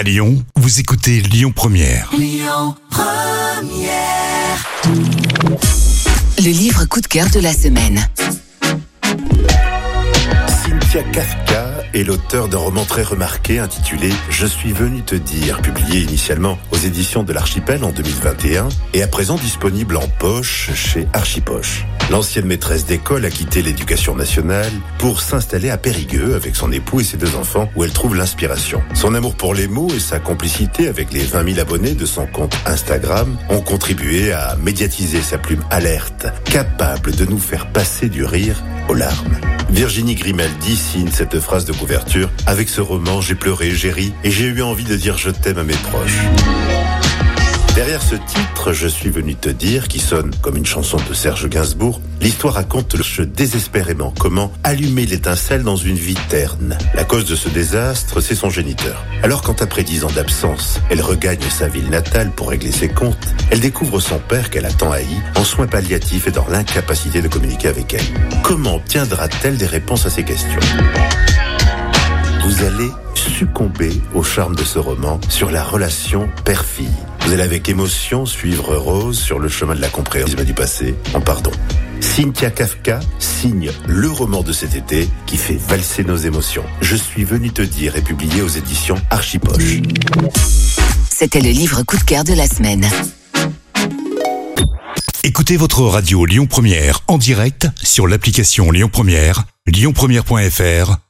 À Lyon, vous écoutez Lyon Première. Le livre coup de cœur de la semaine. Cynthia Kafka est l'auteur d'un roman très remarqué intitulé Je suis venu te dire, publié initialement aux éditions de l'Archipel en 2021 et à présent disponible en poche chez Archipoche. L'ancienne maîtresse d'école a quitté l'éducation nationale pour s'installer à Périgueux avec son époux et ses deux enfants où elle trouve l'inspiration. Son amour pour les mots et sa complicité avec les 20 000 abonnés de son compte Instagram ont contribué à médiatiser sa plume alerte, capable de nous faire passer du rire aux larmes. Virginie Grimaldi signe cette phrase de couverture. Avec ce roman, j'ai pleuré, j'ai ri et j'ai eu envie de dire je t'aime à mes proches. Derrière ce titre, je suis venu te dire, qui sonne comme une chanson de Serge Gainsbourg, l'histoire raconte le désespérément comment allumer l'étincelle dans une vie terne. La cause de ce désastre, c'est son géniteur. Alors quand après dix ans d'absence, elle regagne sa ville natale pour régler ses comptes, elle découvre son père qu'elle a tant haï, en soins palliatifs et dans l'incapacité de communiquer avec elle. Comment obtiendra-t-elle des réponses à ces questions? Vous allez succomber au charme de ce roman sur la relation père-fille. Vous allez avec émotion suivre Rose sur le chemin de la compréhension du passé en pardon. Cynthia Kafka signe le roman de cet été qui fait valser nos émotions. Je suis venu te dire est publié aux éditions Archipoche. C'était le livre coup de cœur de la semaine. Écoutez votre radio Lyon Première en direct sur l'application Lyon Première, lyonpremière.fr